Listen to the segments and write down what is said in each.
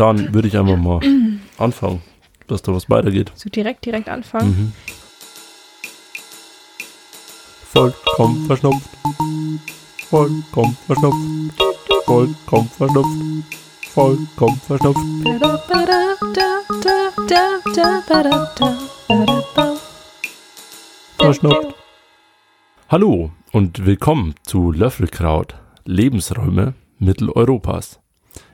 dann würde ich einfach mal anfangen, dass da was weitergeht. So direkt, direkt anfangen. Mhm. Vollkommen verschnupft. Vollkommen verschnupft. Vollkommen verschnupft. Vollkommen verschnupft. Verschnupft. Hallo und willkommen zu Löffelkraut, Lebensräume Mitteleuropas.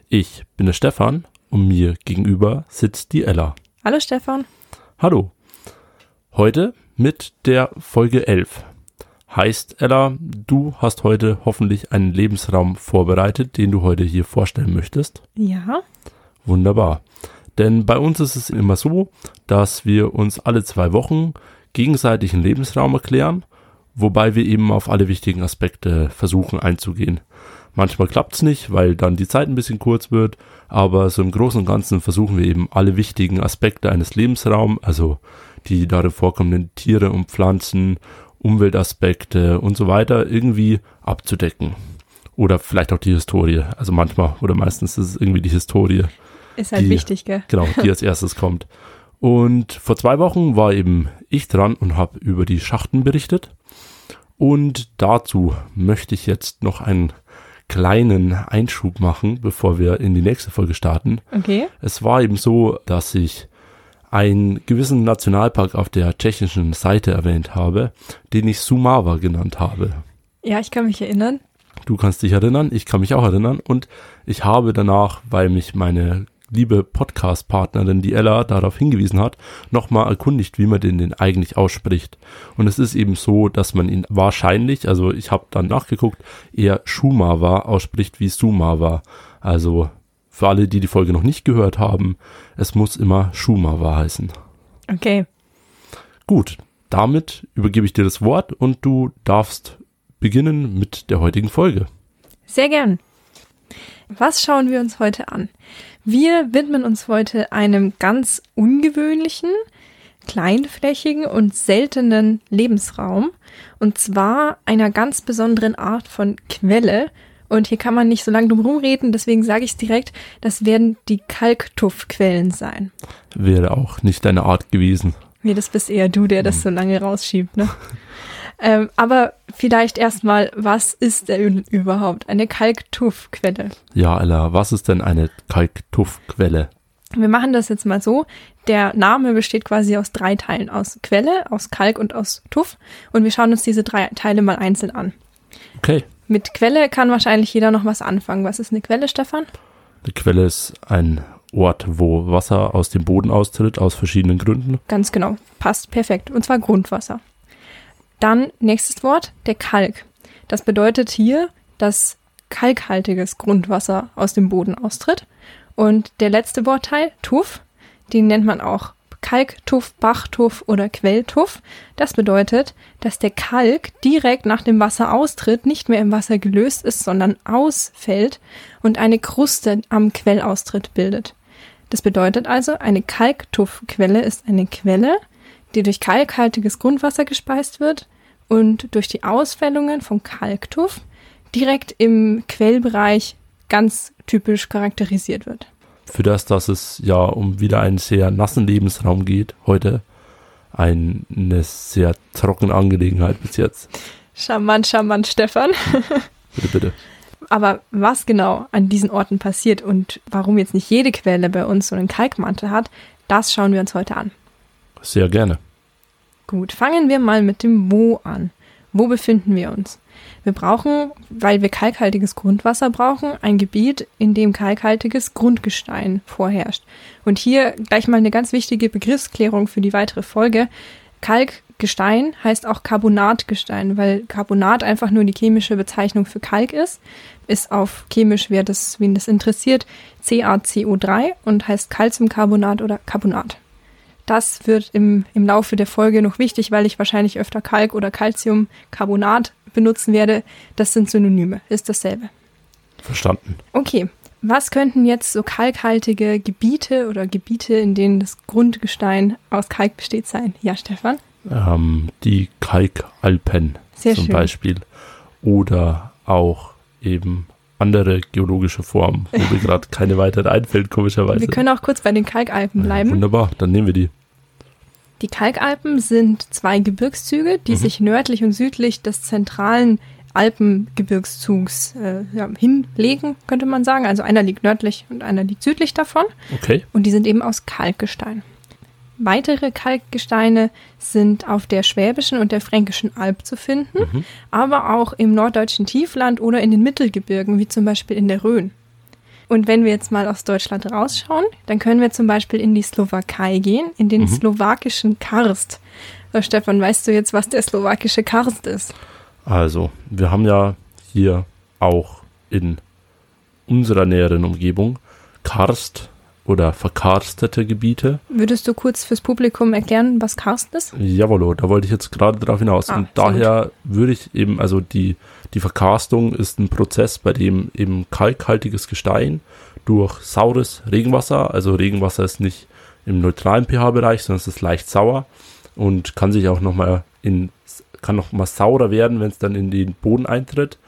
Ich bin der Stefan und mir gegenüber sitzt die Ella. Hallo Stefan. Hallo. Heute mit der Folge 11. Heißt, Ella, du hast heute hoffentlich einen Lebensraum vorbereitet, den du heute hier vorstellen möchtest. Ja. Wunderbar. Denn bei uns ist es immer so, dass wir uns alle zwei Wochen gegenseitig einen Lebensraum erklären, wobei wir eben auf alle wichtigen Aspekte versuchen einzugehen. Manchmal klappt's nicht, weil dann die Zeit ein bisschen kurz wird, aber so im Großen und Ganzen versuchen wir eben alle wichtigen Aspekte eines Lebensraums, also die darin vorkommenden Tiere und Pflanzen, Umweltaspekte und so weiter irgendwie abzudecken. Oder vielleicht auch die Historie. Also manchmal oder meistens ist es irgendwie die Historie. Ist halt die, wichtig, gell? Genau, die als erstes kommt. Und vor zwei Wochen war eben ich dran und habe über die Schachten berichtet. Und dazu möchte ich jetzt noch einen kleinen Einschub machen, bevor wir in die nächste Folge starten. Okay. Es war eben so, dass ich einen gewissen Nationalpark auf der tschechischen Seite erwähnt habe, den ich Sumava genannt habe. Ja, ich kann mich erinnern. Du kannst dich erinnern, ich kann mich auch erinnern und ich habe danach, weil mich meine liebe Podcast-Partnerin, die Ella, darauf hingewiesen hat, nochmal erkundigt, wie man den denn eigentlich ausspricht. Und es ist eben so, dass man ihn wahrscheinlich, also ich habe dann nachgeguckt, eher Schumawa ausspricht wie Sumawa. Also für alle, die die Folge noch nicht gehört haben, es muss immer Schumawa heißen. Okay. Gut, damit übergebe ich dir das Wort und du darfst beginnen mit der heutigen Folge. Sehr gern. Was schauen wir uns heute an? Wir widmen uns heute einem ganz ungewöhnlichen, kleinflächigen und seltenen Lebensraum. Und zwar einer ganz besonderen Art von Quelle. Und hier kann man nicht so lange drum rumreden, deswegen sage ich es direkt, das werden die Kalktuffquellen sein. Wäre auch nicht deine Art gewesen. Nee, das bist eher du, der das so lange rausschiebt, ne? ähm, aber vielleicht erstmal, was ist denn überhaupt eine Kalktuffquelle? Ja, Ella, was ist denn eine Kalktuffquelle? Wir machen das jetzt mal so. Der Name besteht quasi aus drei Teilen. Aus Quelle, aus Kalk und aus Tuff. Und wir schauen uns diese drei Teile mal einzeln an. Okay. Mit Quelle kann wahrscheinlich jeder noch was anfangen. Was ist eine Quelle, Stefan? Eine Quelle ist ein Ort, wo Wasser aus dem Boden austritt, aus verschiedenen Gründen. Ganz genau. Passt perfekt. Und zwar Grundwasser. Dann nächstes Wort, der Kalk. Das bedeutet hier, dass kalkhaltiges Grundwasser aus dem Boden austritt. Und der letzte Wortteil, Tuff, den nennt man auch Kalktuff, Bachtuff oder Quelltuff. Das bedeutet, dass der Kalk direkt nach dem Wasser austritt, nicht mehr im Wasser gelöst ist, sondern ausfällt und eine Kruste am Quellaustritt bildet. Das bedeutet also, eine Kalktuffquelle ist eine Quelle, die durch kalkhaltiges Grundwasser gespeist wird und durch die Ausfällungen vom Kalktuff direkt im Quellbereich ganz typisch charakterisiert wird. Für das, dass es ja um wieder einen sehr nassen Lebensraum geht, heute eine sehr trockene Angelegenheit bis jetzt. Charmant, charmant, Stefan. Bitte, bitte. Aber was genau an diesen Orten passiert und warum jetzt nicht jede Quelle bei uns so einen Kalkmantel hat, das schauen wir uns heute an. Sehr gerne. Gut, fangen wir mal mit dem Wo an. Wo befinden wir uns? Wir brauchen, weil wir kalkhaltiges Grundwasser brauchen, ein Gebiet, in dem kalkhaltiges Grundgestein vorherrscht. Und hier gleich mal eine ganz wichtige Begriffsklärung für die weitere Folge. Kalkgestein heißt auch Carbonatgestein, weil Carbonat einfach nur die chemische Bezeichnung für Kalk ist. Ist auf chemisch, wer das, wen das interessiert, CaCO3 und heißt Calciumcarbonat oder Carbonat. Das wird im, im Laufe der Folge noch wichtig, weil ich wahrscheinlich öfter Kalk oder Calciumcarbonat benutzen werde. Das sind Synonyme, ist dasselbe. Verstanden. Okay, was könnten jetzt so kalkhaltige Gebiete oder Gebiete, in denen das Grundgestein aus Kalk besteht, sein? Ja, Stefan? Ähm, die Kalkalpen Sehr zum schön. Beispiel. Oder auch eben andere geologische Form, wo mir gerade keine weitere einfällt, komischerweise. Wir können auch kurz bei den Kalkalpen bleiben. Ja, wunderbar, dann nehmen wir die. Die Kalkalpen sind zwei Gebirgszüge, die Mhm. sich nördlich und südlich des zentralen Alpengebirgszugs äh, ja, hinlegen, könnte man sagen. Also einer liegt nördlich und einer liegt südlich davon. Okay. Und die sind eben aus Kalkgestein. Weitere Kalkgesteine sind auf der Schwäbischen und der Fränkischen Alb zu finden, Mhm. aber auch im norddeutschen Tiefland oder in den Mittelgebirgen, wie zum Beispiel in der Rhön. Und wenn wir jetzt mal aus Deutschland rausschauen, dann können wir zum Beispiel in die Slowakei gehen, in den Mhm. slowakischen Karst. So, Stefan, weißt du jetzt, was der slowakische Karst ist? Also, wir haben ja hier auch in unserer näheren Umgebung Karst oder verkarstete Gebiete. Würdest du kurz fürs Publikum erklären, was Karst ist? Jawollo, da wollte ich jetzt gerade drauf hinaus. Ah, Und daher würde ich eben, also die, die Verkarstung ist ein Prozess, bei dem eben kalkhaltiges Gestein durch saures Regenwasser, also Regenwasser ist nicht im neutralen pH-Bereich, sondern es ist leicht sauer und kann sich auch nochmal in, kann noch mal saurer werden, wenn es dann in den Boden eintritt.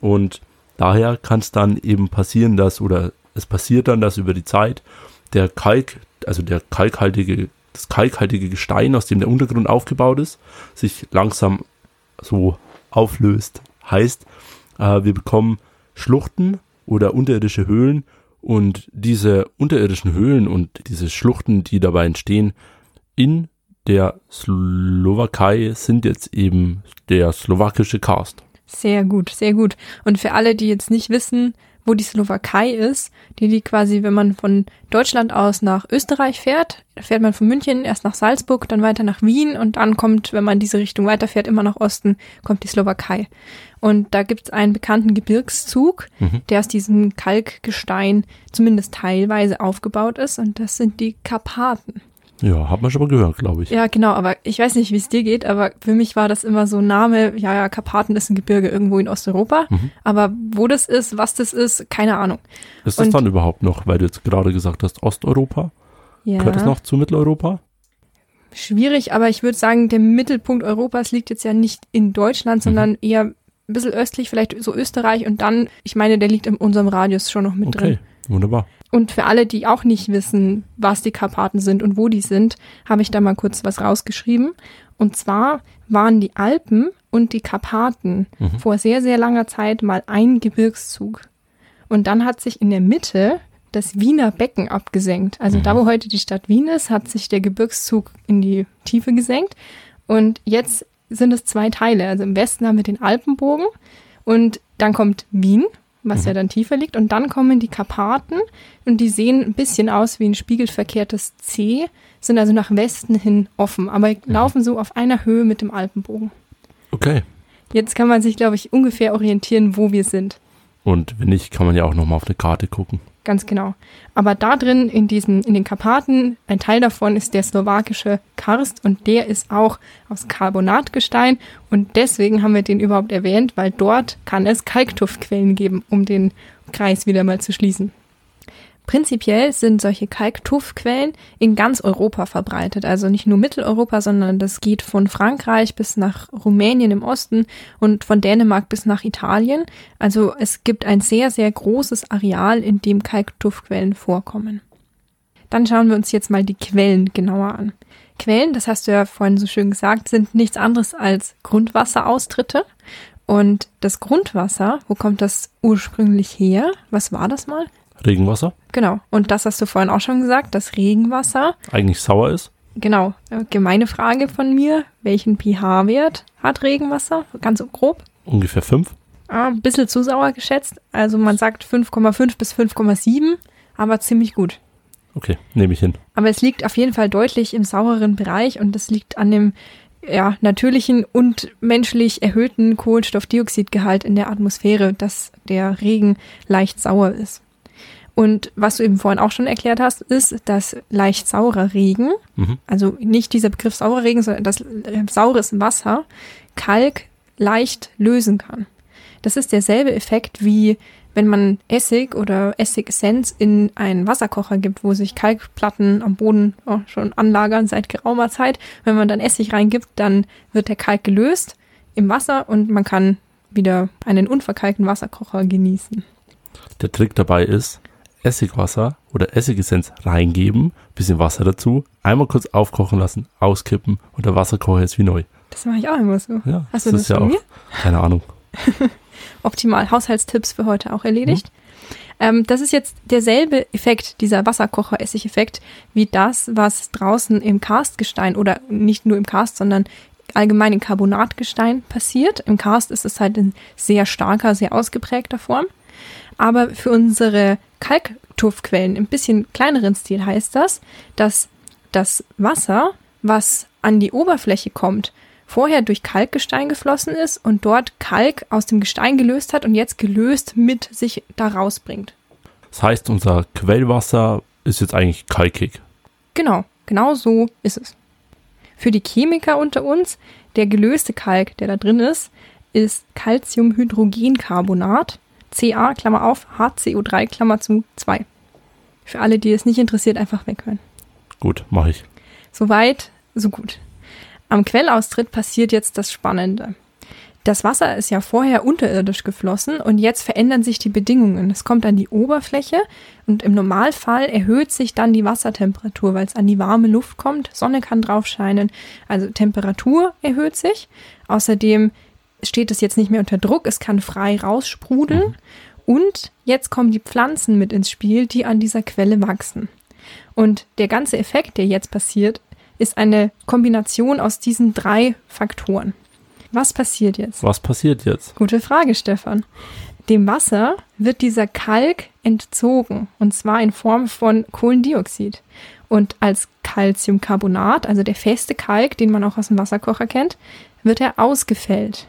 Und daher kann es dann eben passieren, dass, oder es passiert dann, dass über die Zeit der Kalk, also der kalkhaltige, das kalkhaltige Gestein, aus dem der Untergrund aufgebaut ist, sich langsam so auflöst. Heißt, äh, wir bekommen Schluchten oder unterirdische Höhlen und diese unterirdischen Höhlen und diese Schluchten, die dabei entstehen, in der Slowakei sind jetzt eben der slowakische Karst. Sehr gut, sehr gut. Und für alle, die jetzt nicht wissen, wo die Slowakei ist, die liegt quasi, wenn man von Deutschland aus nach Österreich fährt, fährt man von München erst nach Salzburg, dann weiter nach Wien und dann kommt, wenn man diese Richtung weiterfährt, immer nach Osten, kommt die Slowakei. Und da gibt es einen bekannten Gebirgszug, Mhm. der aus diesem Kalkgestein zumindest teilweise aufgebaut ist und das sind die Karpaten. Ja, hat man schon mal gehört, glaube ich. Ja, genau, aber ich weiß nicht, wie es dir geht, aber für mich war das immer so ein Name, ja, ja, Karpaten ist ein Gebirge irgendwo in Osteuropa, Mhm. aber wo das ist, was das ist, keine Ahnung. Ist das Und- dann überhaupt noch, weil du jetzt gerade gesagt hast, Osteuropa? Ja, Gehört das noch zu Mitteleuropa? schwierig, aber ich würde sagen, der Mittelpunkt Europas liegt jetzt ja nicht in Deutschland, sondern eher ein bisschen östlich, vielleicht so Österreich und dann, ich meine, der liegt in unserem Radius schon noch mit drin. Okay, wunderbar. Und für alle, die auch nicht wissen, was die Karpaten sind und wo die sind, habe ich da mal kurz was rausgeschrieben. Und zwar waren die Alpen und die Karpaten Mhm. vor sehr, sehr langer Zeit mal ein Gebirgszug. Und dann hat sich in der Mitte das Wiener Becken abgesenkt. Also da, wo heute die Stadt Wien ist, hat sich der Gebirgszug in die Tiefe gesenkt. Und jetzt sind es zwei Teile. Also im Westen haben wir den Alpenbogen und dann kommt Wien, was ja dann tiefer liegt. Und dann kommen die Karpaten und die sehen ein bisschen aus wie ein spiegelverkehrtes C, sind also nach Westen hin offen, aber laufen so auf einer Höhe mit dem Alpenbogen. Okay. Jetzt kann man sich, glaube ich, ungefähr orientieren, wo wir sind. Und wenn nicht, kann man ja auch nochmal auf eine Karte gucken. Ganz genau. Aber da drin, in diesen, in den Karpaten, ein Teil davon ist der slowakische Karst und der ist auch aus Carbonatgestein und deswegen haben wir den überhaupt erwähnt, weil dort kann es Kalktuffquellen geben, um den Kreis wieder mal zu schließen. Prinzipiell sind solche Kalktuffquellen in ganz Europa verbreitet, also nicht nur Mitteleuropa, sondern das geht von Frankreich bis nach Rumänien im Osten und von Dänemark bis nach Italien. Also es gibt ein sehr, sehr großes Areal, in dem Kalktuffquellen vorkommen. Dann schauen wir uns jetzt mal die Quellen genauer an. Quellen, das hast du ja vorhin so schön gesagt, sind nichts anderes als Grundwasseraustritte. Und das Grundwasser, wo kommt das ursprünglich her? Was war das mal? Regenwasser, Genau. Und das hast du vorhin auch schon gesagt, das Regenwasser. eigentlich sauer ist. Genau. Äh, Gemeine Frage von mir. Welchen pH-Wert hat Regenwasser? Ganz grob. Ungefähr fünf. Ah, ein bisschen zu sauer geschätzt. Also man sagt 5,5 bis 5,7, aber ziemlich gut. Okay, nehme ich hin. Aber es liegt auf jeden Fall deutlich im saureren Bereich und das liegt an dem ja, natürlichen und menschlich erhöhten Kohlenstoffdioxidgehalt in der Atmosphäre, dass der Regen leicht sauer ist. Und was du eben vorhin auch schon erklärt hast, ist, dass leicht saurer Regen, Mhm. also nicht dieser Begriff saurer Regen, sondern das äh, saures Wasser, Kalk leicht lösen kann. Das ist derselbe Effekt wie wenn man Essig oder Essigessenz in einen Wasserkocher gibt, wo sich Kalkplatten am Boden auch schon anlagern seit geraumer Zeit. Wenn man dann Essig reingibt, dann wird der Kalk gelöst im Wasser und man kann wieder einen unverkalkten Wasserkocher genießen. Der Trick dabei ist, Essigwasser oder Essigessenz reingeben, bisschen Wasser dazu, einmal kurz aufkochen lassen, auskippen und der Wasserkocher ist wie neu. Das mache ich auch immer so. Ja, Hast du das ist ja auch, mir? keine Ahnung. Optimal. Haushaltstipps für heute auch erledigt. Ähm, das ist jetzt derselbe Effekt, dieser Wasserkocher-Essig-Effekt, wie das, was draußen im Karstgestein oder nicht nur im Karst, sondern allgemein im Carbonatgestein passiert. Im Karst ist es halt in sehr starker, sehr ausgeprägter Form. Aber für unsere Kalktuffquellen im bisschen kleineren Stil heißt das, dass das Wasser, was an die Oberfläche kommt, vorher durch Kalkgestein geflossen ist und dort Kalk aus dem Gestein gelöst hat und jetzt gelöst mit sich da rausbringt. Das heißt, unser Quellwasser ist jetzt eigentlich kalkig. Genau, genau so ist es. Für die Chemiker unter uns, der gelöste Kalk, der da drin ist, ist Calciumhydrogencarbonat, Ca, Klammer auf, HCO3, Klammer zu 2. Für alle, die es nicht interessiert, einfach weghören. Gut, mache ich. Soweit, so gut. Am Quellaustritt passiert jetzt das Spannende. Das Wasser ist ja vorher unterirdisch geflossen und jetzt verändern sich die Bedingungen. Es kommt an die Oberfläche und im Normalfall erhöht sich dann die Wassertemperatur, weil es an die warme Luft kommt. Sonne kann drauf scheinen. Also Temperatur erhöht sich. Außerdem steht es jetzt nicht mehr unter Druck. Es kann frei raussprudeln. Und jetzt kommen die Pflanzen mit ins Spiel, die an dieser Quelle wachsen. Und der ganze Effekt, der jetzt passiert, ist eine Kombination aus diesen drei Faktoren. Was passiert jetzt? Was passiert jetzt? Gute Frage, Stefan. Dem Wasser wird dieser Kalk entzogen, und zwar in Form von Kohlendioxid. Und als Calciumcarbonat, also der feste Kalk, den man auch aus dem Wasserkocher kennt, wird er ausgefällt.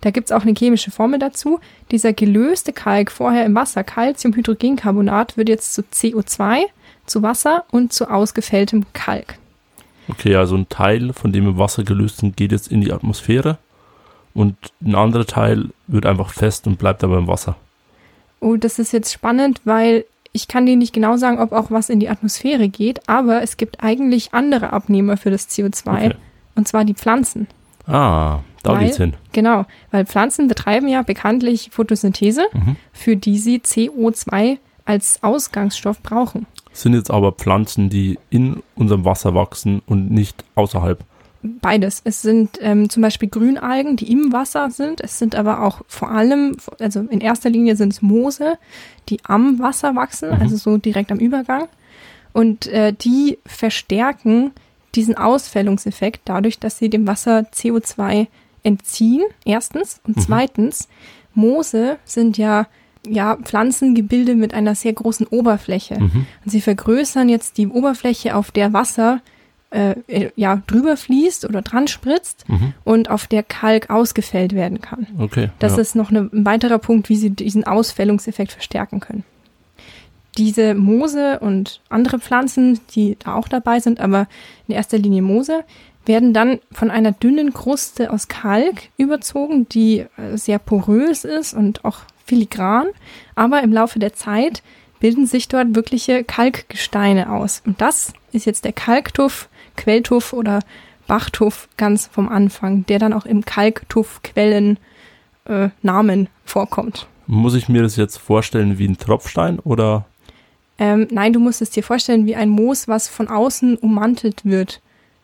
Da gibt's auch eine chemische Formel dazu. Dieser gelöste Kalk vorher im Wasser, Calciumhydrogencarbonat, wird jetzt zu CO2, zu Wasser und zu ausgefälltem Kalk. Okay, also ein Teil von dem im Wasser gelösten geht jetzt in die Atmosphäre und ein anderer Teil wird einfach fest und bleibt aber im Wasser. Oh, das ist jetzt spannend, weil ich kann dir nicht genau sagen, ob auch was in die Atmosphäre geht, aber es gibt eigentlich andere Abnehmer für das CO2, Okay. und zwar die Pflanzen. Ah, da Weil- geht's hin. Genau, weil Pflanzen betreiben ja bekanntlich Photosynthese, Mhm. für die sie CO2 als Ausgangsstoff brauchen. Sind jetzt aber Pflanzen, die in unserem Wasser wachsen und nicht außerhalb. Beides. Es sind ähm, zum Beispiel Grünalgen, die im Wasser sind. Es sind aber auch vor allem, also in erster Linie sind es Moose, die am Wasser wachsen, Mhm. also so direkt am Übergang. Und äh, die verstärken diesen Ausfällungseffekt dadurch, dass sie dem Wasser CO2 entziehen, erstens. Und Mhm. zweitens, Moose sind ja, ja Pflanzengebilde mit einer sehr großen Oberfläche. Mhm. Und sie vergrößern jetzt die Oberfläche, auf der Wasser äh, äh, ja, drüber fließt oder dran spritzt Mhm. und auf der Kalk ausgefällt werden kann. Okay. Das ja. ist noch eine, ein weiterer Punkt, wie sie diesen Ausfällungseffekt verstärken können. Diese Moose und andere Pflanzen, die da auch dabei sind, aber in erster Linie Moose, werden dann von einer dünnen Kruste aus Kalk überzogen, die äh, sehr porös ist und auch filigran. Aber im Laufe der Zeit bilden sich dort wirkliche Kalkgesteine aus. Und das ist jetzt der Kalktuff, Quelltuff oder Bachtuff ganz vom Anfang, der dann auch im Kalktuffquellen äh, Namen vorkommt. Muss ich mir das jetzt vorstellen wie ein Tropfstein oder? Ähm, nein, du musst es dir vorstellen wie ein Moos, was von außen ummantelt wird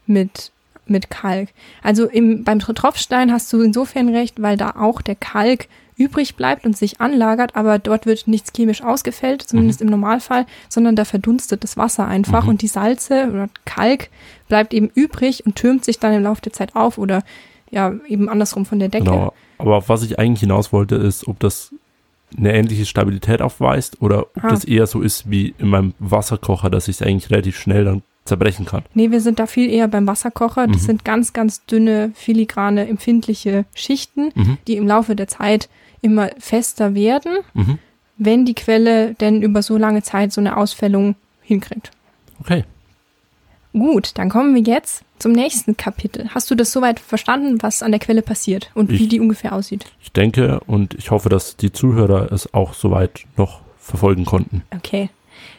mit, mit Kalk. Also im, beim Tropfstein hast du insofern recht, weil da auch der Kalk übrig bleibt und sich anlagert, aber dort wird nichts chemisch ausgefällt, zumindest im Normalfall, sondern da verdunstet das Wasser einfach Mhm. und die Salze oder Kalk bleibt eben übrig und türmt sich dann im Laufe der Zeit auf oder ja, eben andersrum von der Decke. Genau. Aber auf was ich eigentlich hinaus wollte, ist, ob das eine ähnliche Stabilität aufweist oder ob Ah. das eher so ist wie in meinem Wasserkocher, dass ich es eigentlich relativ schnell dann zerbrechen kann. Nee, wir sind da viel eher beim Wasserkocher. Das Mhm. sind ganz, ganz dünne, filigrane, empfindliche Schichten, Mhm. die im Laufe der Zeit immer fester werden, Mhm. wenn die Quelle denn über so lange Zeit so eine Ausfällung hinkriegt. Okay. Gut, dann kommen wir jetzt zum nächsten Kapitel. Hast du das soweit verstanden, was an der Quelle passiert und Ich- wie die ungefähr aussieht? Ich denke und ich hoffe, dass die Zuhörer es auch soweit noch verfolgen konnten. Okay.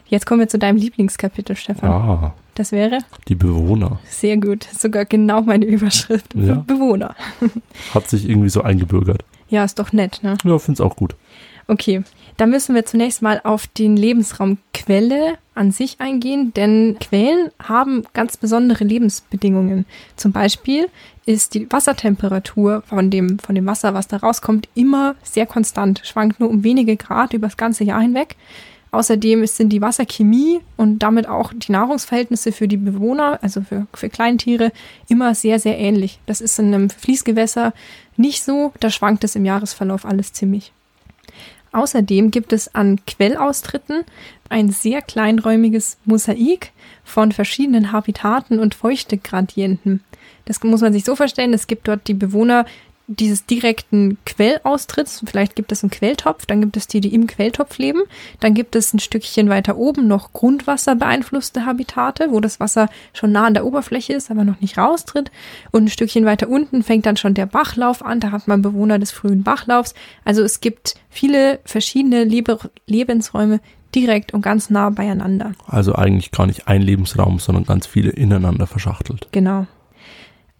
Jetzt kommen wir zu deinem Lieblingskapitel, Stefan. Ah, Das wäre die Bewohner. sehr gut. Sogar genau meine Überschrift. Ja. Bewohner. Hat sich irgendwie so eingebürgert. Ja, ist doch nett, ne? Ja, find's auch gut. Okay, da müssen wir zunächst mal auf den Lebensraum Quelle an sich eingehen, denn Quellen haben ganz besondere Lebensbedingungen. Zum Beispiel ist die Wassertemperatur von dem, von dem Wasser, was da rauskommt, immer sehr konstant, schwankt nur um wenige Grad über das ganze Jahr hinweg. Außerdem sind die Wasserchemie und damit auch die Nahrungsverhältnisse für die Bewohner, also für, für Kleintiere, immer sehr, sehr ähnlich. Das ist in einem Fließgewässer nicht so, da schwankt es im Jahresverlauf alles ziemlich. Außerdem gibt es an Quellaustritten ein sehr kleinräumiges Mosaik von verschiedenen Habitaten und Feuchtegradienten. Das muss man sich so vorstellen, es gibt dort die Bewohner dieses direkten Quellaustritts. Vielleicht gibt es einen Quelltopf, dann gibt es die, die im Quelltopf leben. Dann gibt es ein Stückchen weiter oben noch Grundwasser beeinflusste Habitate, wo das Wasser schon nah an der Oberfläche ist, aber noch nicht raustritt. Und ein Stückchen weiter unten fängt dann schon der Bachlauf an. Da hat man Bewohner des frühen Bachlaufs. Also es gibt viele verschiedene Lebe Lebensräume direkt und ganz nah beieinander. Also eigentlich gar nicht ein Lebensraum, sondern ganz viele ineinander verschachtelt. Genau.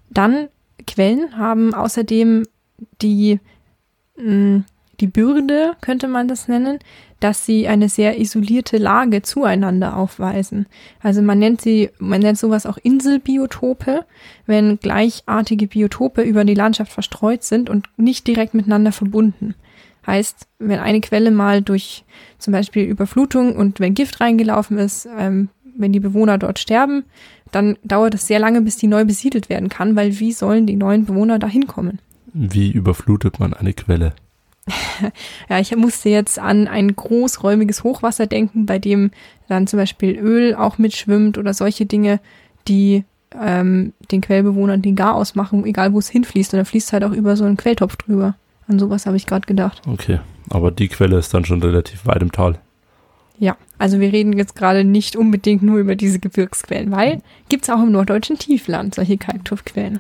Dann Quellen haben außerdem die, mm, die Bürde, könnte man das nennen, dass sie eine sehr isolierte Lage zueinander aufweisen. Also man nennt sie, man nennt sowas auch Inselbiotope, wenn gleichartige Biotope über die Landschaft verstreut sind und nicht direkt miteinander verbunden. Heißt, wenn eine Quelle mal durch zum Beispiel Überflutung und wenn Gift reingelaufen ist, ähm, wenn die Bewohner dort sterben, dann dauert es sehr lange, bis die neu besiedelt werden kann, weil wie sollen die neuen Bewohner da hinkommen? Wie überflutet man eine Quelle? ja, ich musste jetzt an ein großräumiges Hochwasser denken, bei dem dann zum Beispiel Öl auch mitschwimmt oder solche Dinge, die ähm, den Quellbewohnern den Gar ausmachen, egal wo es hinfließt. Und da fließt halt auch über so einen Quelltopf drüber. An sowas habe ich gerade gedacht. Okay, aber die Quelle ist dann schon relativ weit im Tal. Ja, also wir reden jetzt gerade nicht unbedingt nur über diese Gebirgsquellen, weil gibt es auch im norddeutschen Tiefland solche Kalktuffquellen.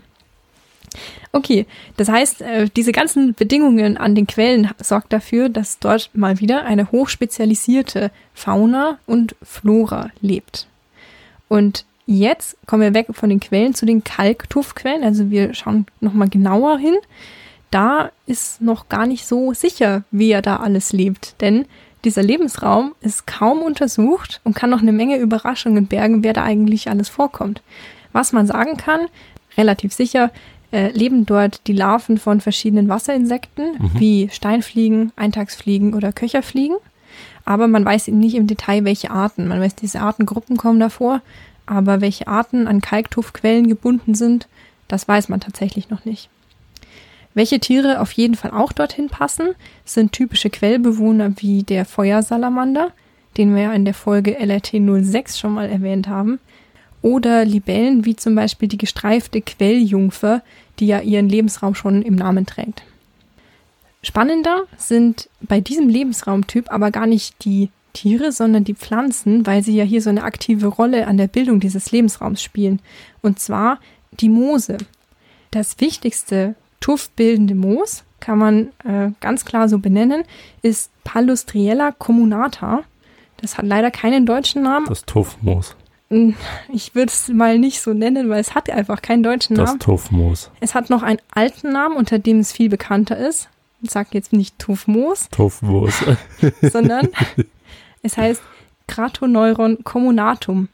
Okay, das heißt, äh, diese ganzen Bedingungen an den Quellen sorgt dafür, dass dort mal wieder eine hochspezialisierte Fauna und Flora lebt. Und jetzt kommen wir weg von den Quellen zu den Kalktuffquellen. Also wir schauen nochmal genauer hin. Da ist noch gar nicht so sicher, wer da alles lebt, denn dieser Lebensraum ist kaum untersucht und kann noch eine Menge Überraschungen bergen, wer da eigentlich alles vorkommt. Was man sagen kann, relativ sicher, äh, leben dort die Larven von verschiedenen Wasserinsekten, mhm. wie Steinfliegen, Eintagsfliegen oder Köcherfliegen. Aber man weiß nicht im Detail, welche Arten. Man weiß, diese Artengruppen kommen davor, aber welche Arten an Kalktuffquellen gebunden sind, das weiß man tatsächlich noch nicht. Welche Tiere auf jeden Fall auch dorthin passen, sind typische Quellbewohner wie der Feuersalamander, den wir ja in der Folge LRT 06 schon mal erwähnt haben, oder Libellen wie zum Beispiel die gestreifte Quelljungfer, die ja ihren Lebensraum schon im Namen trägt. Spannender sind bei diesem Lebensraumtyp aber gar nicht die Tiere, sondern die Pflanzen, weil sie ja hier so eine aktive Rolle an der Bildung dieses Lebensraums spielen. Und zwar die Moose. Das wichtigste tuffbildende Moos, kann man äh, ganz klar so benennen, ist Palustriella communata. Das hat leider keinen deutschen Namen. Das Tuffmoos. Hm, ich würde es mal nicht so nennen, weil es hat einfach keinen deutschen Namen. Das Tuffmoos. Es hat noch einen alten Namen, unter dem es viel bekannter ist. Ich sage jetzt nicht Tuffmoos. Tuffmoos. sondern es heißt Gratoneuron communatum.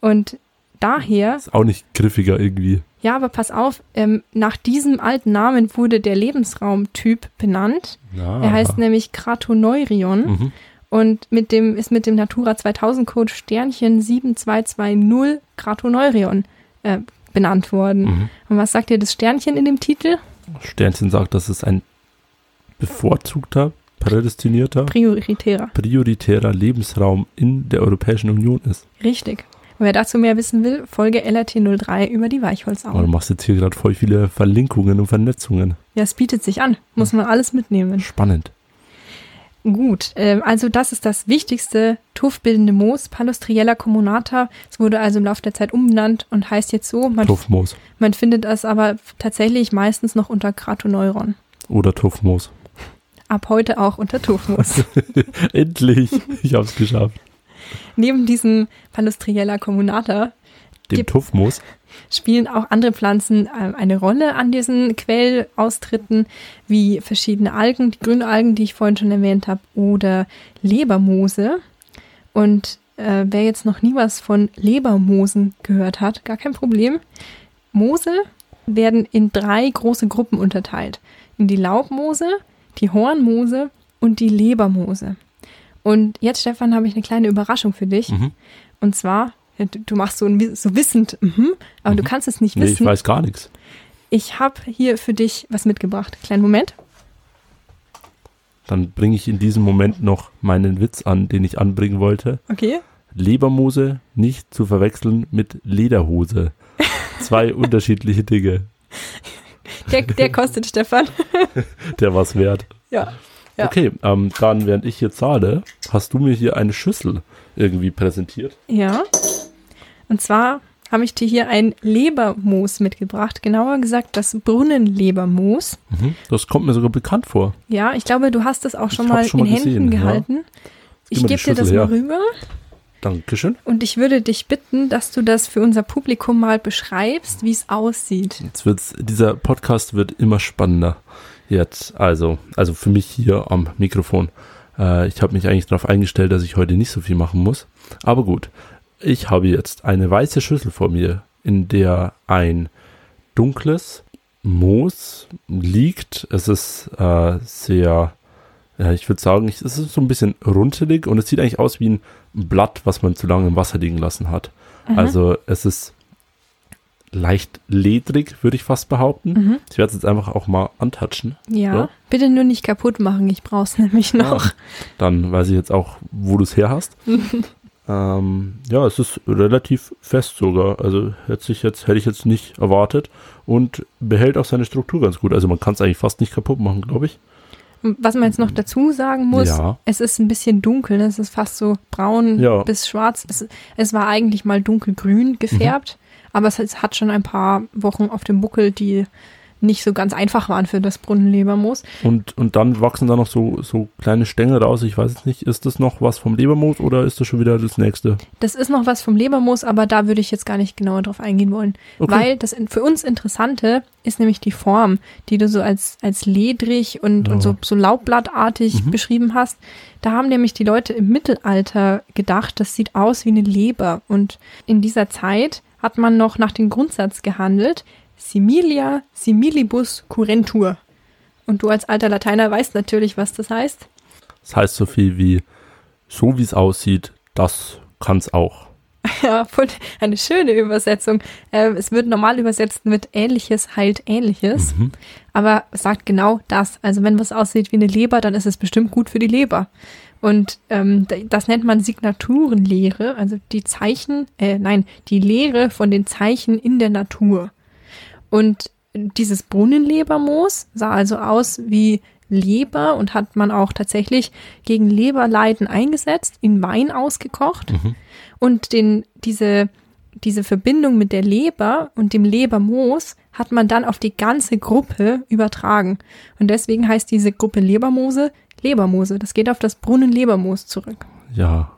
Und daher. Ist auch nicht griffiger irgendwie. Ja, aber pass auf, ähm, nach diesem alten Namen wurde der Lebensraumtyp benannt. Ja. Er heißt nämlich Kratoneurion mhm. und mit dem ist mit dem Natura 2000 Code Sternchen 7220 Kratoneurion äh, benannt worden. Mhm. Und was sagt dir das Sternchen in dem Titel? Sternchen sagt, dass es ein bevorzugter, prädestinierter, prioritärer, prioritärer Lebensraum in der Europäischen Union ist. Richtig. Und wer dazu mehr wissen will, folge LRT03 über die Weichholzauen. Oh, du machst jetzt hier gerade voll viele Verlinkungen und Vernetzungen. Ja, es bietet sich an. Muss man alles mitnehmen. Spannend. Gut, äh, also das ist das wichtigste tuffbildende Moos, Palustriella communata. Es wurde also im Laufe der Zeit umbenannt und heißt jetzt so. Man, Tuffmoos. Man findet es aber tatsächlich meistens noch unter Kratoneuron. Oder Tuffmoos. Ab heute auch unter Tuffmoos. Endlich, ich habe es geschafft. Neben diesem Palustriella communata dem Gibt- Tuffmoos. spielen auch andere Pflanzen äh, eine Rolle an diesen Quellaustritten, wie verschiedene Algen, die Grünalgen, die ich vorhin schon erwähnt habe, oder Lebermoose. Und äh, wer jetzt noch nie was von Lebermoosen gehört hat, gar kein Problem. Moose werden in drei große Gruppen unterteilt. In die Laubmoose, die Hornmoose und die Lebermoose. Und jetzt, Stefan, habe ich eine kleine Überraschung für dich. Mhm. Und zwar, du machst so, ein, so wissend, mhm, aber du kannst es nicht Nee, ich wissen. weiß gar nichts. Ich habe hier für dich was mitgebracht. Kleinen Moment. Dann bringe ich in diesem Moment noch meinen Witz an, den ich anbringen wollte. Okay. Lebermose nicht zu verwechseln mit Lederhose. Zwei unterschiedliche Dinge. Der, der kostet Stefan. Der was wert. Ja. Ja. Okay, ähm, dann während ich hier zahle, hast du mir hier eine Schüssel irgendwie präsentiert. Ja. Und zwar habe ich dir hier ein Lebermoos mitgebracht. Genauer gesagt das Brunnenlebermoos. Mhm. Das kommt mir sogar bekannt vor. Ja, ich glaube, du hast das auch schon Ich mal schon in mal Händen gesehen, ja. gehalten. Ich mal die gebe dir das Schüssel mal her. rüber. Dankeschön. Und ich würde dich bitten, dass du das für unser Publikum mal beschreibst, wie es aussieht. Jetzt wird's, dieser Podcast wird immer spannender. Jetzt, also, also für mich hier am Mikrofon. Äh, ich habe mich eigentlich darauf eingestellt, dass ich heute nicht so viel machen muss. Aber gut, ich habe jetzt eine weiße Schüssel vor mir, in der ein dunkles Moos liegt. Es ist äh, sehr, ja, ich würde sagen, es ist so ein bisschen runtelig und es sieht eigentlich aus wie ein Blatt, was man zu lange im Wasser liegen lassen hat. Also es ist leicht ledrig, würde ich fast behaupten. Mhm. Ich werde es jetzt einfach auch mal antatschen. Ja, Ja. bitte nur nicht kaputt machen. Ich brauch's nämlich noch. Ah, dann weiß ich jetzt auch, wo du es her hast. ähm, ja, es ist relativ fest sogar. Also hätte ich jetzt, hätte ich jetzt nicht erwartet und behält auch seine Struktur ganz gut. Also man kann es eigentlich fast nicht kaputt machen, glaube ich. Was man jetzt noch dazu sagen muss, Ja. es ist ein bisschen dunkel, es ist fast so braun Ja. bis schwarz. Es, es war eigentlich mal dunkelgrün gefärbt, aber es, hat schon ein paar Wochen auf dem Buckel, die nicht so ganz einfach waren für das Brunnenlebermoos. Und, und dann wachsen da noch so, so kleine Stängel raus. Ich weiß nicht, ist das noch was vom Lebermoos oder ist das schon wieder das nächste? Das ist noch was vom Lebermoos, aber da würde ich jetzt gar nicht genauer drauf eingehen wollen. Okay. Weil das für uns Interessante ist nämlich die Form, die du so als, als ledrig und, Ja. und so, so laubblattartig Mhm. beschrieben hast. Da haben nämlich die Leute im Mittelalter gedacht, das sieht aus wie eine Leber. Und in dieser Zeit hat man noch nach dem Grundsatz gehandelt, similia similibus curentur. Und du als alter Lateiner weißt natürlich, was das heißt. Das heißt so viel wie, so wie es aussieht, das kann es auch. Ja, eine schöne Übersetzung. Ähm, es wird normal übersetzt mit Ähnliches heilt Ähnliches, Mhm. aber es sagt genau das. Also wenn was aussieht wie eine Leber, dann ist es bestimmt gut für die Leber. Und ähm, das nennt man Signaturenlehre, also die Zeichen, äh, nein, die Lehre von den Zeichen in der Natur. Und dieses Brunnenlebermoos sah also aus wie Leber und hat man auch tatsächlich gegen Leberleiden eingesetzt, in Wein ausgekocht. Und den, diese, diese Verbindung mit der Leber und dem Lebermoos hat man dann auf die ganze Gruppe übertragen. Und deswegen heißt diese Gruppe Lebermoose Lebermoose. Das geht auf das Brunnenlebermoos zurück. Ja,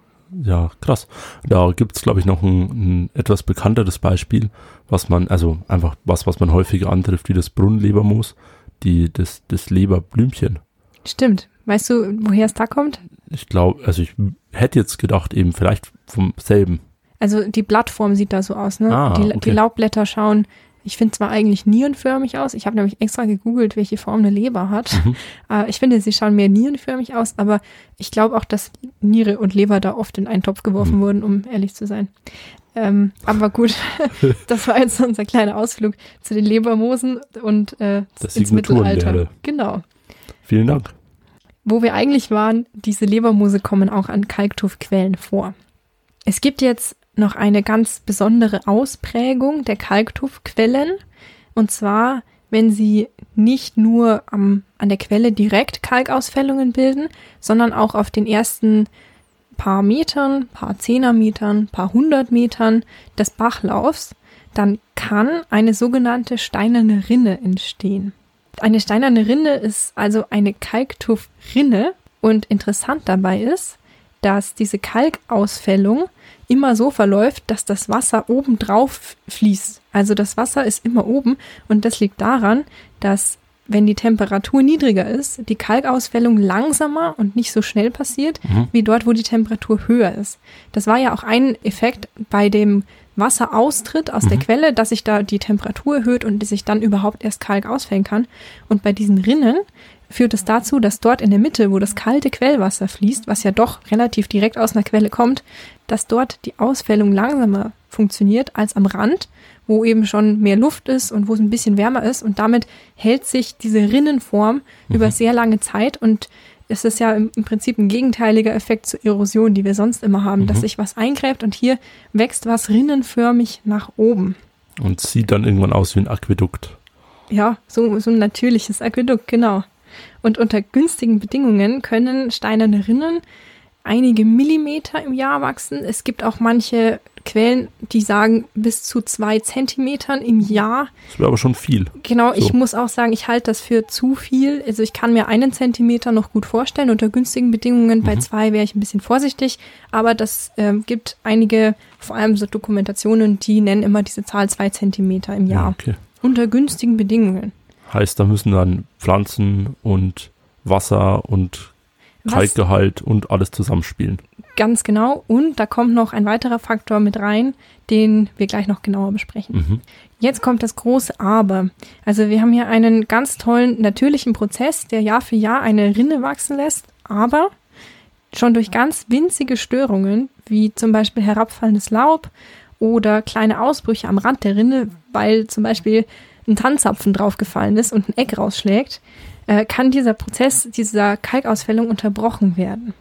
ja, krass. Da gibt es, glaube ich, noch ein, ein etwas bekannteres Beispiel, was man, also einfach was, was man häufiger antrifft, wie das Brunnenlebermoos, die, das, das Leberblümchen. Stimmt. Weißt du, woher es da kommt? Ich glaube, also ich hätte jetzt gedacht, eben vielleicht vom selben. Also die Blattform sieht da so aus, ne? Ah, die, okay. die Laubblätter schauen, ich finde zwar eigentlich nierenförmig aus, ich habe nämlich extra gegoogelt, welche Form eine Leber hat. Mhm. Äh, ich finde, sie schauen mehr nierenförmig aus, aber ich glaube auch, dass Niere und Leber da oft in einen Topf geworfen Mhm. wurden, um ehrlich zu sein. Ähm, aber gut, das war jetzt unser kleiner Ausflug zu den Lebermosen und äh, Das ins Mittelalter. Genau. Vielen Dank. Wo wir eigentlich waren, diese Lebermoose kommen auch an Kalktuffquellen vor. Es gibt jetzt noch eine ganz besondere Ausprägung der Kalktuffquellen. Und zwar, wenn sie nicht nur am, an der Quelle direkt Kalkausfällungen bilden, sondern auch auf den ersten paar Metern, paar Zehnermetern, paar hundert Metern des Bachlaufs, dann kann eine sogenannte steinerne Rinne entstehen. Eine steinerne Rinne ist also eine Kalktuffrinne und interessant dabei ist, dass diese Kalkausfällung immer so verläuft, dass das Wasser oben drauf fließt. Also das Wasser ist immer oben und das liegt daran, dass wenn die Temperatur niedriger ist, die Kalkausfällung langsamer und nicht so schnell passiert, Mhm. wie dort, wo die Temperatur höher ist. Das war ja auch ein Effekt bei dem Wasseraustritt aus der Quelle, dass sich da die Temperatur erhöht und sich dann überhaupt erst Kalk ausfällen kann. Und bei diesen Rinnen führt es dazu, dass dort in der Mitte, wo das kalte Quellwasser fließt, was ja doch relativ direkt aus einer Quelle kommt, dass dort die Ausfällung langsamer funktioniert als am Rand, wo eben schon mehr Luft ist und wo es ein bisschen wärmer ist. Und damit hält sich diese Rinnenform über sehr lange Zeit und es ist ja im, Prinzip ein gegenteiliger Effekt zur Erosion, die wir sonst immer haben, dass sich was eingräbt und hier wächst was rinnenförmig nach oben. Und sieht dann irgendwann aus wie ein Aquädukt. Ja, so, so ein natürliches Aquädukt, genau. Und unter günstigen Bedingungen können steinerne Rinnen einige Millimeter im Jahr wachsen. Es gibt auch manche Quellen, die sagen bis zu zwei Zentimetern im Jahr. Das wäre aber schon viel. Genau, ich So. muss auch sagen, ich halte das für zu viel. Also ich kann mir einen Zentimeter noch gut vorstellen unter günstigen Bedingungen. Bei zwei wäre ich ein bisschen vorsichtig, aber das ähm, gibt einige, vor allem so Dokumentationen, die nennen immer diese Zahl zwei Zentimeter im Jahr. okay. Unter günstigen Bedingungen. Heißt, da müssen dann Pflanzen und Wasser und Was- Kalkgehalt und alles zusammenspielen. Ganz genau. Und da kommt noch ein weiterer Faktor mit rein, den wir gleich noch genauer besprechen. Mhm. Jetzt kommt das große Aber. Also wir haben hier einen ganz tollen natürlichen Prozess, der Jahr für Jahr eine Rinne wachsen lässt, aber schon durch ganz winzige Störungen, wie zum Beispiel herabfallendes Laub oder kleine Ausbrüche am Rand der Rinne, weil zum Beispiel ein Tannzapfen draufgefallen ist und ein Eck rausschlägt, äh, kann dieser Prozess dieser Kalkausfällung unterbrochen werden.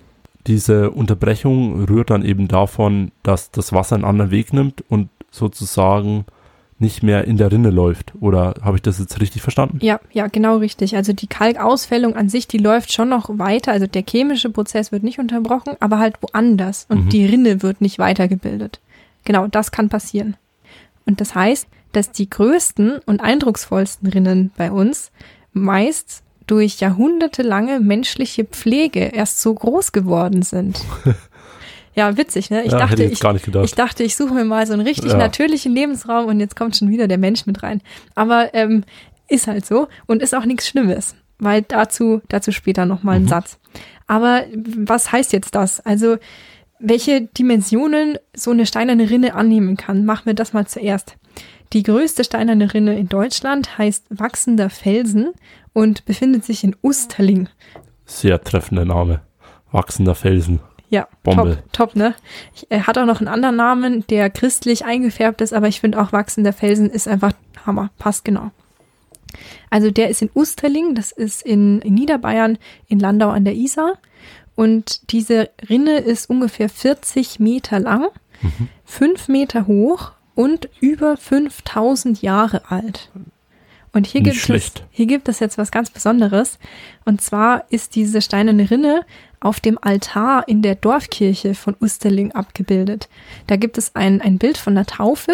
Diese Unterbrechung rührt dann eben davon, dass das Wasser einen anderen Weg nimmt und sozusagen nicht mehr in der Rinne läuft. Oder habe ich das jetzt richtig verstanden? Ja, ja, genau richtig. Also die Kalkausfällung an sich, die läuft schon noch weiter. Also der chemische Prozess wird nicht unterbrochen, aber halt woanders. Und Mhm. die Rinne wird nicht weitergebildet. Genau, das kann passieren. Und das heißt, dass die größten und eindrucksvollsten Rinnen bei uns meist durch jahrhundertelange menschliche Pflege erst so groß geworden sind. ja, witzig, ne? Ich Ja, dachte, ich ich, gar nicht gedacht. ich dachte, ich suche mir mal so einen richtig Ja. natürlichen Lebensraum und jetzt kommt schon wieder der Mensch mit rein. Aber ähm, ist halt so und ist auch nichts Schlimmes, weil dazu, dazu später nochmal ein Mhm. Satz. Aber was heißt jetzt das? Also, welche Dimensionen so eine steinerne Rinne annehmen kann, machen wir das mal zuerst. Die größte steinerne Rinne in Deutschland heißt Wachsender Felsen und befindet sich in Usterling. Sehr treffender Name. Wachsender Felsen. Ja, Bombe. top, top, ne? Ich, er hat auch noch einen anderen Namen, der christlich eingefärbt ist, aber ich finde auch Wachsender Felsen ist einfach Hammer, passt genau. Also der ist in Usterling, das ist in, in Niederbayern, in Landau an der Isar. Und diese Rinne ist ungefähr 40 Meter lang, Mhm. 5 Meter hoch und über 5000 Jahre alt. Und hier Nicht gibt, es, hier gibt es jetzt was ganz Besonderes. Und zwar ist diese steinerne Rinne auf dem Altar in der Dorfkirche von Usterling abgebildet. Da gibt es ein, ein Bild von der Taufe,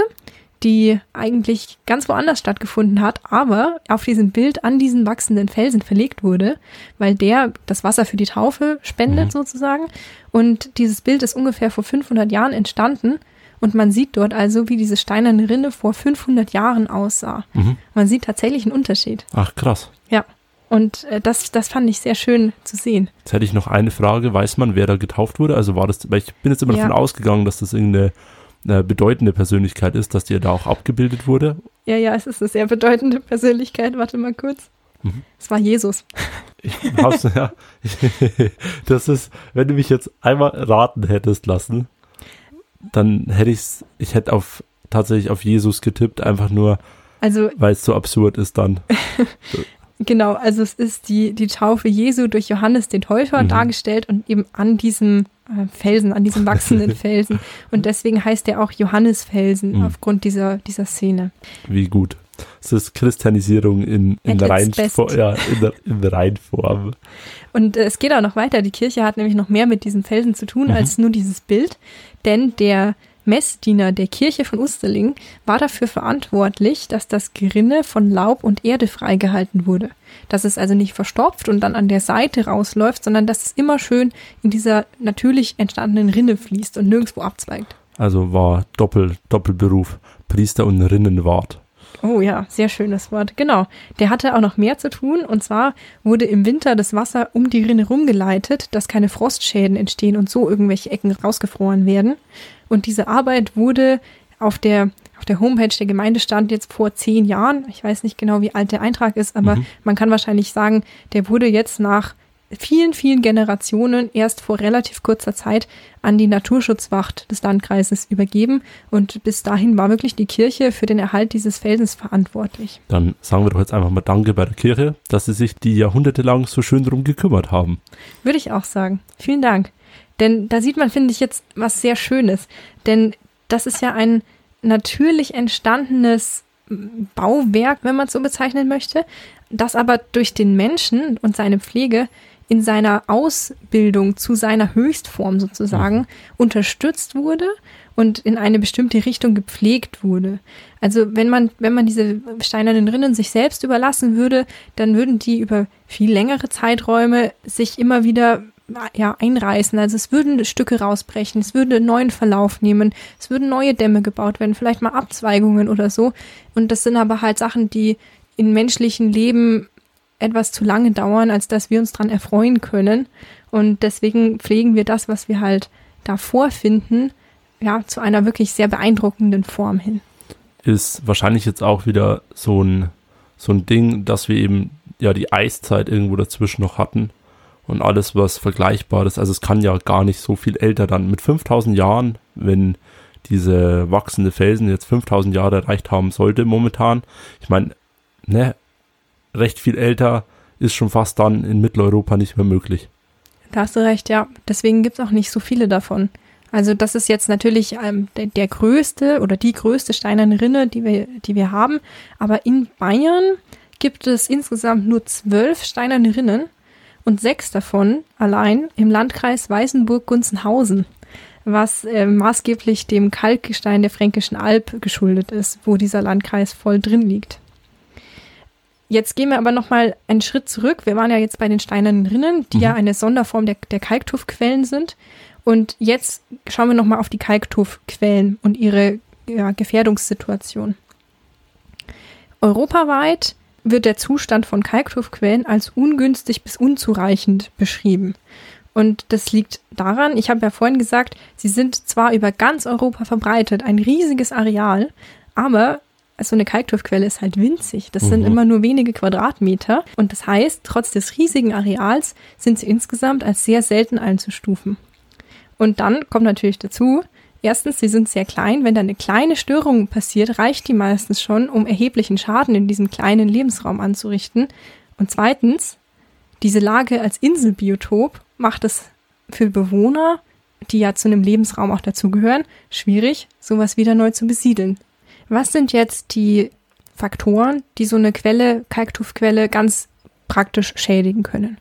die eigentlich ganz woanders stattgefunden hat, aber auf diesem Bild an diesen wachsenden Felsen verlegt wurde, weil der das Wasser für die Taufe spendet Mhm. sozusagen. Und dieses Bild ist ungefähr vor 500 Jahren entstanden. Und man sieht dort also, wie diese steinerne Rinne vor 500 Jahren aussah. Mhm. Man sieht tatsächlich einen Unterschied. Ach, krass. Ja. Und äh, das, das fand ich sehr schön zu sehen. Jetzt hätte ich noch eine Frage. Weiß man, wer da getauft wurde? Also war das, weil ich bin jetzt immer Ja. davon ausgegangen, dass das irgendeine äh, bedeutende Persönlichkeit ist, dass die da auch abgebildet wurde. Ja, ja, es ist eine sehr bedeutende Persönlichkeit. Warte mal kurz. Mhm. Es war Jesus. Ja. Das ist, wenn du mich jetzt einmal raten hättest lassen, dann hätte ich's, ich hätte auf, tatsächlich auf Jesus getippt, einfach nur, Also weil es so absurd ist dann. Genau, also es ist die, die Taufe Jesu durch Johannes den Täufer Mhm. dargestellt und eben an diesem äh, Felsen, an diesem wachsenden Felsen. Und deswegen heißt er auch Johannesfelsen Mhm. aufgrund dieser, dieser Szene. Wie gut. Es ist Christianisierung in, in, At der, its best. Reinfor ja, in, in Reinform. Und äh, es geht auch noch weiter. Die Kirche hat nämlich noch mehr mit diesem Felsen zu tun Mhm. als nur dieses Bild. Denn der Messdiener der Kirche von Usterling war dafür verantwortlich, dass das Gerinne von Laub und Erde freigehalten wurde. Dass es also nicht verstopft und dann an der Seite rausläuft, sondern dass es immer schön in dieser natürlich entstandenen Rinne fließt und nirgendwo abzweigt. Also war Doppel, Doppelberuf Priester und Rinnenwart. Oh ja, sehr schönes Wort. Genau. Der hatte auch noch mehr zu tun. Und zwar wurde im Winter das Wasser um die Rinne rumgeleitet, dass keine Frostschäden entstehen und so irgendwelche Ecken rausgefroren werden. Und diese Arbeit wurde auf der, auf der Homepage der Gemeinde stand jetzt vor zehn Jahren. Ich weiß nicht genau, wie alt der Eintrag ist, aber mhm. man kann wahrscheinlich sagen, der wurde jetzt nach vielen, vielen Generationen erst vor relativ kurzer Zeit an die Naturschutzwacht des Landkreises übergeben. Und bis dahin war wirklich die Kirche für den Erhalt dieses Felsens verantwortlich. Dann sagen wir doch jetzt einfach mal Danke bei der Kirche, dass sie sich die Jahrhunderte lang so schön drum gekümmert haben. Würde ich auch sagen. Vielen Dank. Denn da sieht man, finde ich, jetzt was sehr Schönes. Denn das ist ja ein natürlich entstandenes Bauwerk, wenn man es so bezeichnen möchte, das aber durch den Menschen und seine Pflege in seiner Ausbildung zu seiner Höchstform sozusagen mhm. unterstützt wurde und in eine bestimmte Richtung gepflegt wurde. Also wenn man, wenn man diese steinernen Rinnen sich selbst überlassen würde, dann würden die über viel längere Zeiträume sich immer wieder ja, einreißen. Also es würden Stücke rausbrechen, es würde einen neuen Verlauf nehmen, es würden neue Dämme gebaut werden, vielleicht mal Abzweigungen oder so. Und das sind aber halt Sachen, die in menschlichen Leben etwas zu lange dauern, als dass wir uns dran erfreuen können. Und deswegen pflegen wir das, was wir halt da vorfinden, ja, zu einer wirklich sehr beeindruckenden Form hin. Ist wahrscheinlich jetzt auch wieder so ein, so ein Ding, dass wir eben ja die Eiszeit irgendwo dazwischen noch hatten und alles was Vergleichbares. Also es kann ja gar nicht so viel älter dann. Mit 5000 Jahren, wenn diese wachsende Felsen jetzt 5000 Jahre erreicht haben sollte momentan. Ich meine, ne, recht viel älter ist schon fast dann in Mitteleuropa nicht mehr möglich. Da hast du recht, ja. Deswegen gibt es auch nicht so viele davon. Also das ist jetzt natürlich ähm, der, der, größte oder die größte steinerne Rinne, die wir, die wir haben. Aber in Bayern gibt es insgesamt nur zwölf steinerne Rinnen und sechs davon allein im Landkreis Weißenburg-Gunzenhausen, was äh, maßgeblich dem Kalkgestein der Fränkischen Alb geschuldet ist, wo dieser Landkreis voll drin liegt. Jetzt gehen wir aber nochmal einen Schritt zurück. Wir waren ja jetzt bei den steinernen Rinnen, die mhm. ja eine Sonderform der, der Kalktuffquellen sind. Und jetzt schauen wir nochmal auf die Kalktuffquellen und ihre ja, Gefährdungssituation. Europaweit wird der Zustand von Kalktuffquellen als ungünstig bis unzureichend beschrieben. Und das liegt daran, ich habe ja vorhin gesagt, sie sind zwar über ganz Europa verbreitet, ein riesiges Areal, aber so eine Kalktuffquelle ist halt winzig. Das mhm. sind immer nur wenige Quadratmeter. Und das heißt, trotz des riesigen Areals sind sie insgesamt als sehr selten einzustufen. Und dann kommt natürlich dazu, erstens, sie sind sehr klein. Wenn da eine kleine Störung passiert, reicht die meistens schon, um erheblichen Schaden in diesem kleinen Lebensraum anzurichten. Und zweitens, diese Lage als Inselbiotop macht es für Bewohner, die ja zu einem Lebensraum auch dazugehören, schwierig, sowas wieder neu zu besiedeln. Was sind jetzt die Faktoren, die so eine Quelle, Kalktuffquelle ganz praktisch schädigen können?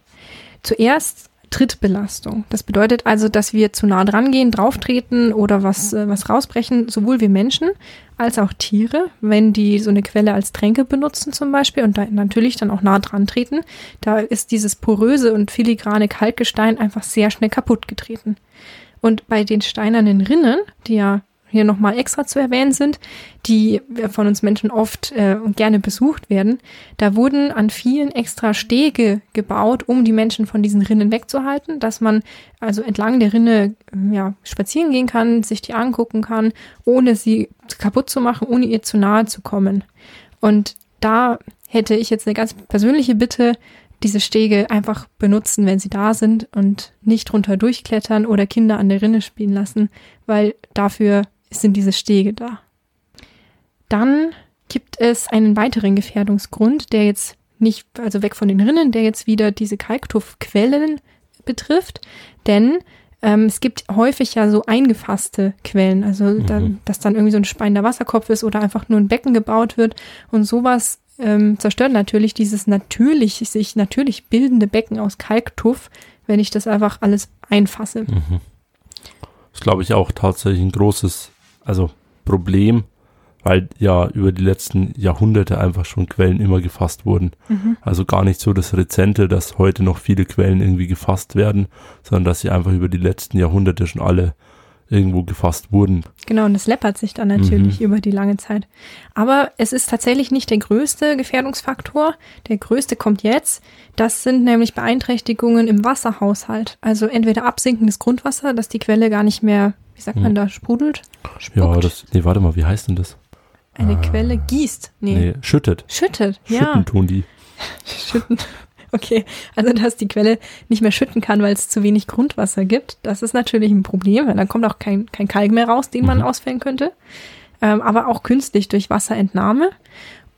Zuerst Trittbelastung. Das bedeutet also, dass wir zu nah dran gehen, drauftreten oder was, äh, was rausbrechen, sowohl wir Menschen als auch Tiere, wenn die so eine Quelle als Tränke benutzen zum Beispiel und da natürlich dann auch nah dran treten, da ist dieses poröse und filigrane Kalkgestein einfach sehr schnell kaputt getreten. Und bei den steinernen Rinnen, die ja hier nochmal extra zu erwähnen sind, die von uns Menschen oft äh, und gerne besucht werden. Da wurden an vielen extra Stege gebaut, um die Menschen von diesen Rinnen wegzuhalten, dass man also entlang der Rinne ja, spazieren gehen kann, sich die angucken kann, ohne sie kaputt zu machen, ohne ihr zu nahe zu kommen. Und da hätte ich jetzt eine ganz persönliche Bitte, diese Stege einfach benutzen, wenn sie da sind und nicht runter durchklettern oder Kinder an der Rinne spielen lassen, weil dafür sind diese Stege da. Dann gibt es einen weiteren Gefährdungsgrund, der jetzt nicht, also weg von den Rinnen, der jetzt wieder diese Kalktuffquellen betrifft, denn ähm, es gibt häufig ja so eingefasste Quellen, also mhm. da, dass dann irgendwie so ein speiender Wasserkopf ist oder einfach nur ein Becken gebaut wird und sowas ähm, zerstört natürlich dieses natürlich, sich natürlich bildende Becken aus Kalktuff, wenn ich das einfach alles einfasse. Mhm. Das glaube ich auch tatsächlich ein großes also Problem, weil ja über die letzten Jahrhunderte einfach schon Quellen immer gefasst wurden. Mhm. Also gar nicht so das Rezente, dass heute noch viele Quellen irgendwie gefasst werden, sondern dass sie einfach über die letzten Jahrhunderte schon alle irgendwo gefasst wurden. Genau, und es läppert sich dann natürlich mhm. über die lange Zeit. Aber es ist tatsächlich nicht der größte Gefährdungsfaktor. Der größte kommt jetzt. Das sind nämlich Beeinträchtigungen im Wasserhaushalt. Also entweder absinkendes Grundwasser, dass die Quelle gar nicht mehr, wie sagt man mhm. da, sprudelt? Spuckt. Ja, das, nee, warte mal, wie heißt denn das? Eine ah. Quelle gießt. Nee. nee. schüttet. Schüttet, ja. Schütten tun die. Schütten. Okay, also dass die Quelle nicht mehr schütten kann, weil es zu wenig Grundwasser gibt, das ist natürlich ein Problem, weil dann kommt auch kein, kein Kalk mehr raus, den man mhm. ausfällen könnte. Ähm, aber auch künstlich durch Wasserentnahme.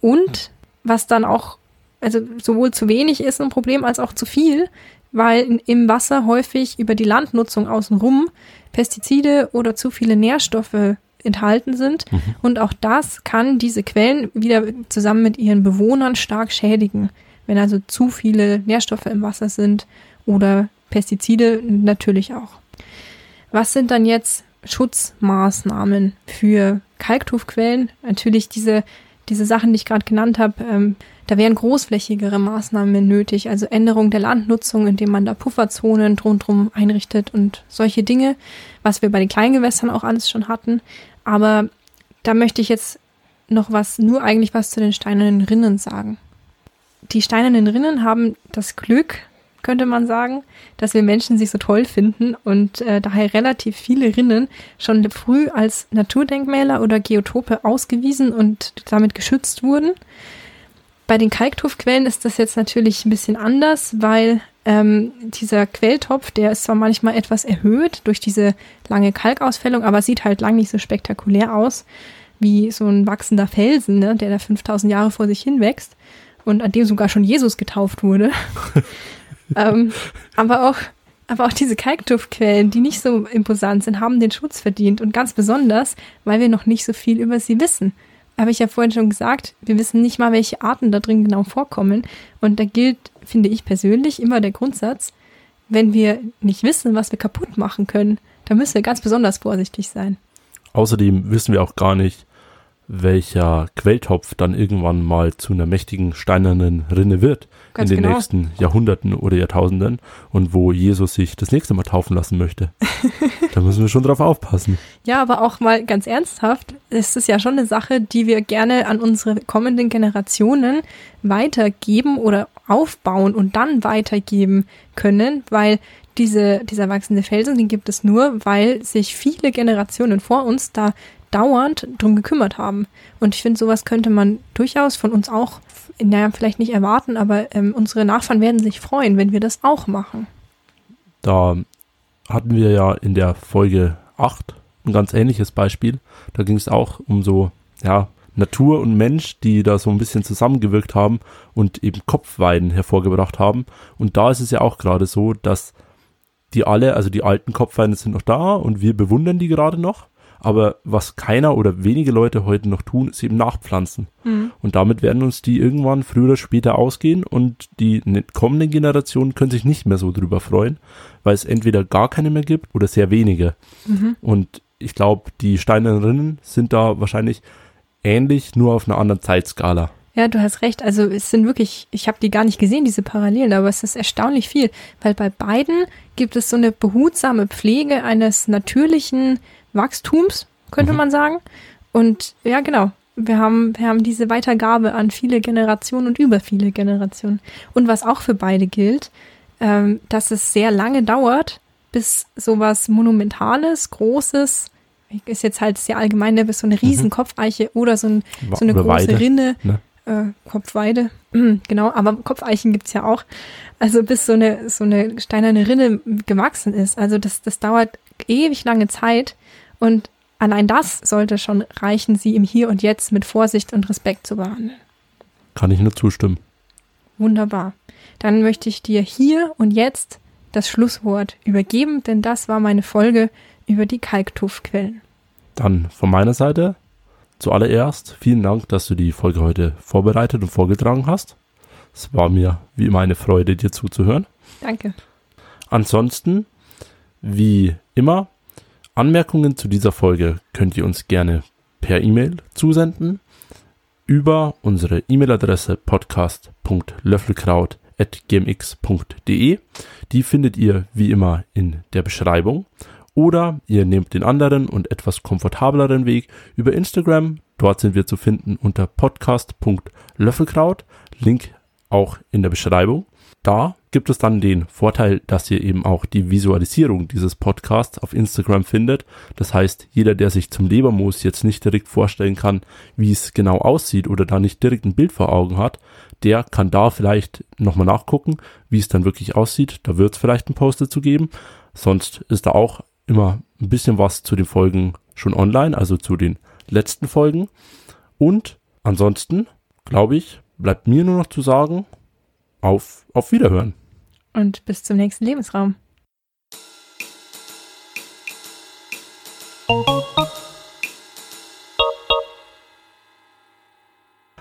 Und was dann auch, also sowohl zu wenig ist ein Problem als auch zu viel, weil im Wasser häufig über die Landnutzung außenrum Pestizide oder zu viele Nährstoffe enthalten sind. Mhm. Und auch das kann diese Quellen wieder zusammen mit ihren Bewohnern stark schädigen. Wenn also zu viele Nährstoffe im Wasser sind oder Pestizide natürlich auch. Was sind dann jetzt Schutzmaßnahmen für Kalktuffquellen? Natürlich diese, diese Sachen, die ich gerade genannt habe, ähm, da wären großflächigere Maßnahmen nötig, also Änderung der Landnutzung, indem man da Pufferzonen rundherum einrichtet und solche Dinge, was wir bei den Kleingewässern auch alles schon hatten. Aber da möchte ich jetzt noch was, nur eigentlich was zu den steinernen Rinnen sagen. Die steinernen Rinnen haben das Glück, könnte man sagen, dass wir Menschen sie so toll finden und äh, daher relativ viele Rinnen schon früh als Naturdenkmäler oder Geotope ausgewiesen und damit geschützt wurden. Bei den Kalktuffquellen ist das jetzt natürlich ein bisschen anders, weil ähm, dieser Quelltopf, der ist zwar manchmal etwas erhöht durch diese lange Kalkausfällung, aber sieht halt lang nicht so spektakulär aus wie so ein wachsender Felsen, ne, der da 5000 Jahre vor sich hin wächst und an dem sogar schon Jesus getauft wurde. ähm, aber auch aber auch diese Kalktuffquellen, die nicht so imposant sind, haben den Schutz verdient und ganz besonders, weil wir noch nicht so viel über sie wissen. Habe ich ja vorhin schon gesagt, wir wissen nicht mal, welche Arten da drin genau vorkommen. Und da gilt finde ich persönlich, immer der Grundsatz, wenn wir nicht wissen, was wir kaputt machen können, dann müssen wir ganz besonders vorsichtig sein. Außerdem wissen wir auch gar nicht, welcher Quelltopf dann irgendwann mal zu einer mächtigen steinernen Rinne wird Ganz in den genau. nächsten Jahrhunderten oder Jahrtausenden und wo Jesus sich das nächste Mal taufen lassen möchte. da müssen wir schon drauf aufpassen. Ja, aber auch mal ganz ernsthaft, es ist ja schon eine Sache, die wir gerne an unsere kommenden Generationen weitergeben oder aufbauen und dann weitergeben können, weil diese, dieser wachsende Felsen, den gibt es nur, weil sich viele Generationen vor uns da dauernd drum gekümmert haben. Und ich finde, sowas könnte man durchaus von uns auch, naja, vielleicht nicht erwarten, aber ähm, unsere Nachfahren werden sich freuen, wenn wir das auch machen. Da hatten wir ja in der Folge 8 ein ganz ähnliches Beispiel. Da ging es auch um so, ja, Natur und Mensch, die da so ein bisschen zusammengewirkt haben und eben Kopfweiden hervorgebracht haben. Und da ist es ja auch gerade so, dass die alle, also die alten Kopfweiden sind noch da und wir bewundern die gerade noch. Aber was keiner oder wenige Leute heute noch tun, ist eben nachpflanzen. Mhm. Und damit werden uns die irgendwann früher oder später ausgehen und die ne, kommenden Generationen können sich nicht mehr so drüber freuen, weil es entweder gar keine mehr gibt oder sehr wenige. Mhm. Und ich glaube, die steinernen Rinnen sind da wahrscheinlich ähnlich, nur auf einer anderen Zeitskala. Ja, du hast recht. Also es sind wirklich, ich habe die gar nicht gesehen, diese Parallelen, aber es ist erstaunlich viel, weil bei beiden gibt es so eine behutsame Pflege eines natürlichen Wachstums, könnte mhm. man sagen. Und ja, genau. Wir haben, wir haben diese Weitergabe an viele Generationen und über viele Generationen. Und was auch für beide gilt, ähm, dass es sehr lange dauert, bis sowas Monumentales, Großes, ist jetzt halt sehr allgemein, ne, bis so eine mhm. riesen Kopfeiche oder so, ein, so eine große Weide, Rinne, ne? äh, Kopfweide, genau, aber Kopfeichen gibt's ja auch. Also bis so eine, so eine steinerne Rinne gewachsen ist. Also das, das dauert ewig lange Zeit und allein das sollte schon reichen, sie im Hier und Jetzt mit Vorsicht und Respekt zu behandeln. Kann ich nur zustimmen. Wunderbar. Dann möchte ich dir hier und jetzt das Schlusswort übergeben, denn das war meine Folge über die Kalktuffquellen. Dann von meiner Seite zuallererst vielen Dank, dass du die Folge heute vorbereitet und vorgetragen hast. Es war mir wie immer eine Freude, dir zuzuhören. Danke. Ansonsten, wie immer, Anmerkungen zu dieser Folge könnt ihr uns gerne per E-Mail zusenden über unsere E-Mail-Adresse podcast.löffelkraut.gmx.de. Die findet ihr wie immer in der Beschreibung. Oder ihr nehmt den anderen und etwas komfortableren Weg über Instagram. Dort sind wir zu finden unter podcast.löffelkraut. Link auch in der Beschreibung. Da gibt es dann den Vorteil, dass ihr eben auch die Visualisierung dieses Podcasts auf Instagram findet. Das heißt, jeder, der sich zum Lebermoos jetzt nicht direkt vorstellen kann, wie es genau aussieht oder da nicht direkt ein Bild vor Augen hat, der kann da vielleicht nochmal nachgucken, wie es dann wirklich aussieht. Da wird es vielleicht ein Post dazu geben. Sonst ist da auch immer ein bisschen was zu den Folgen schon online, also zu den letzten Folgen. Und ansonsten, glaube ich, bleibt mir nur noch zu sagen, auf, auf Wiederhören. Und bis zum nächsten Lebensraum.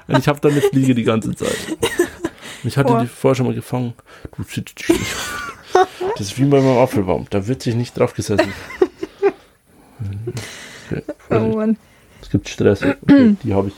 Ich habe da eine Fliege die ganze Zeit. Ich hatte die vorher schon mal gefangen. Du, das ist wie bei meinem Apfelbaum. Da wird sich nicht drauf gesessen. Okay, oh Mann. Es gibt Stress. Okay, die habe ich.